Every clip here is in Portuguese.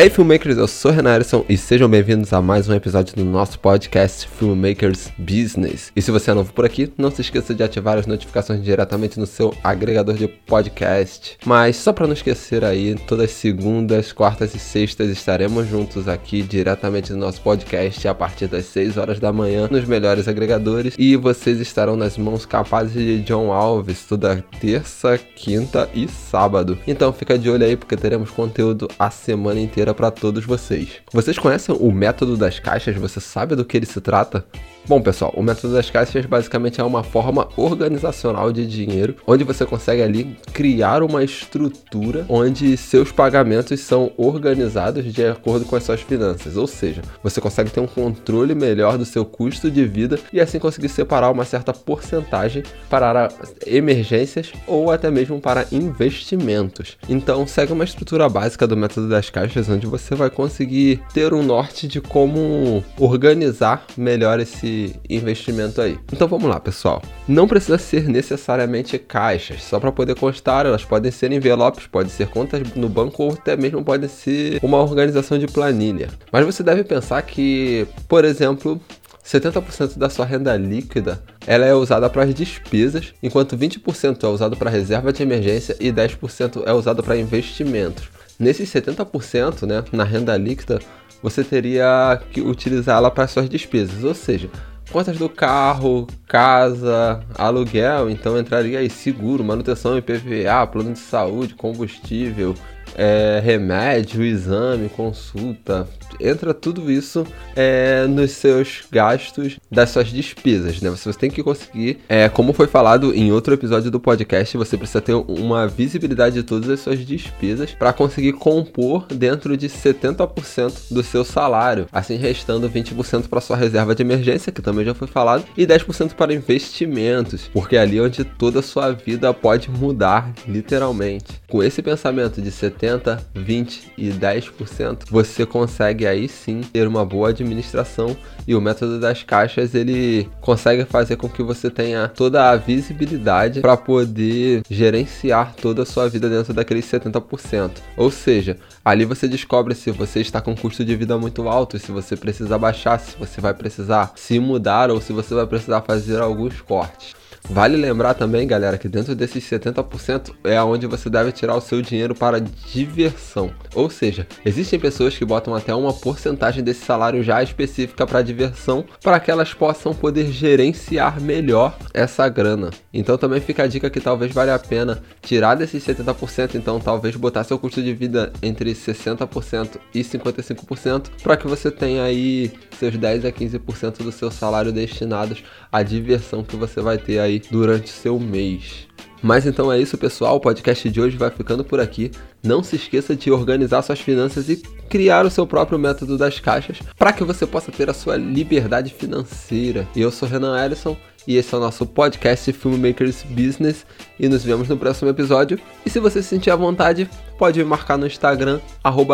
Hey filmmakers, eu sou Renan Harrison e sejam bem-vindos a mais um episódio do nosso podcast Filmmakers Business. E se você é novo por aqui, não se esqueça de ativar as notificações diretamente no seu agregador de podcast. Mas só para não esquecer aí, todas as segundas, quartas e sextas estaremos juntos aqui diretamente no nosso podcast a partir das 6 horas da manhã nos melhores agregadores e vocês estarão nas mãos capazes de John Alves toda terça, quinta e sábado. Então fica de olho aí porque teremos conteúdo a semana inteira para todos vocês. Vocês conhecem o método das caixas? Você sabe do que ele se trata? Bom, pessoal, o método das caixas basicamente é uma forma organizacional de dinheiro, onde você consegue ali criar uma estrutura onde seus pagamentos são organizados de acordo com as suas finanças. Ou seja, você consegue ter um controle melhor do seu custo de vida e assim conseguir separar uma certa porcentagem para emergências ou até mesmo para investimentos. Então, segue uma estrutura básica do método das caixas, onde você vai conseguir ter um norte de como organizar melhor esse investimento aí. Então vamos lá, pessoal. Não precisa ser necessariamente caixas, só para poder constar, elas podem ser envelopes, pode ser contas no banco ou até mesmo pode ser uma organização de planilha. Mas você deve pensar que, por exemplo, 70% da sua renda líquida ela é usada para as despesas, enquanto 20% é usado para reserva de emergência e 10% é usado para investimentos. Nesses 70%, né, na renda líquida, você teria que utilizá-la para suas despesas, ou seja, contas do carro, casa, aluguel, então entraria aí seguro, manutenção IPVA, plano de saúde, combustível, é, remédio, exame, consulta, entra tudo isso é, nos seus gastos das suas despesas, né? Você tem que conseguir, é, como foi falado em outro episódio do podcast, você precisa ter uma visibilidade de todas as suas despesas para conseguir compor dentro de 70% do seu salário, assim restando 20% para sua reserva de emergência, que também já foi falado, e 10% para investimentos, porque é ali onde toda a sua vida pode mudar, literalmente. Com esse pensamento de 70 80, 20 e 10%, você consegue aí sim ter uma boa administração e o método das caixas ele consegue fazer com que você tenha toda a visibilidade para poder gerenciar toda a sua vida dentro daqueles 70%. Ou seja, ali você descobre se você está com um custo de vida muito alto, se você precisa baixar, se você vai precisar se mudar ou se você vai precisar fazer alguns cortes. Vale lembrar também, galera, que dentro desses 70% é onde você deve tirar o seu dinheiro para diversão. Ou seja, existem pessoas que botam até uma porcentagem desse salário já específica para diversão, para que elas possam poder gerenciar melhor essa grana. Então também fica a dica que talvez valha a pena tirar desses 70%, então talvez botar seu custo de vida entre 60% e 55%, para que você tenha aí seus 10 a 15% do seu salário destinados à diversão que você vai ter aí durante seu mês. Mas então é isso, pessoal. O podcast de hoje vai ficando por aqui. Não se esqueça de organizar suas finanças e criar o seu próprio método das caixas para que você possa ter a sua liberdade financeira. Eu sou Renan Ellison e esse é o nosso podcast Filmmakers Business e nos vemos no próximo episódio. E se você se sentir à vontade, pode me marcar no Instagram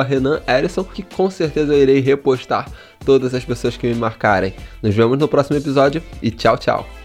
Renan Ellison, que com certeza eu irei repostar todas as pessoas que me marcarem. Nos vemos no próximo episódio e tchau, tchau.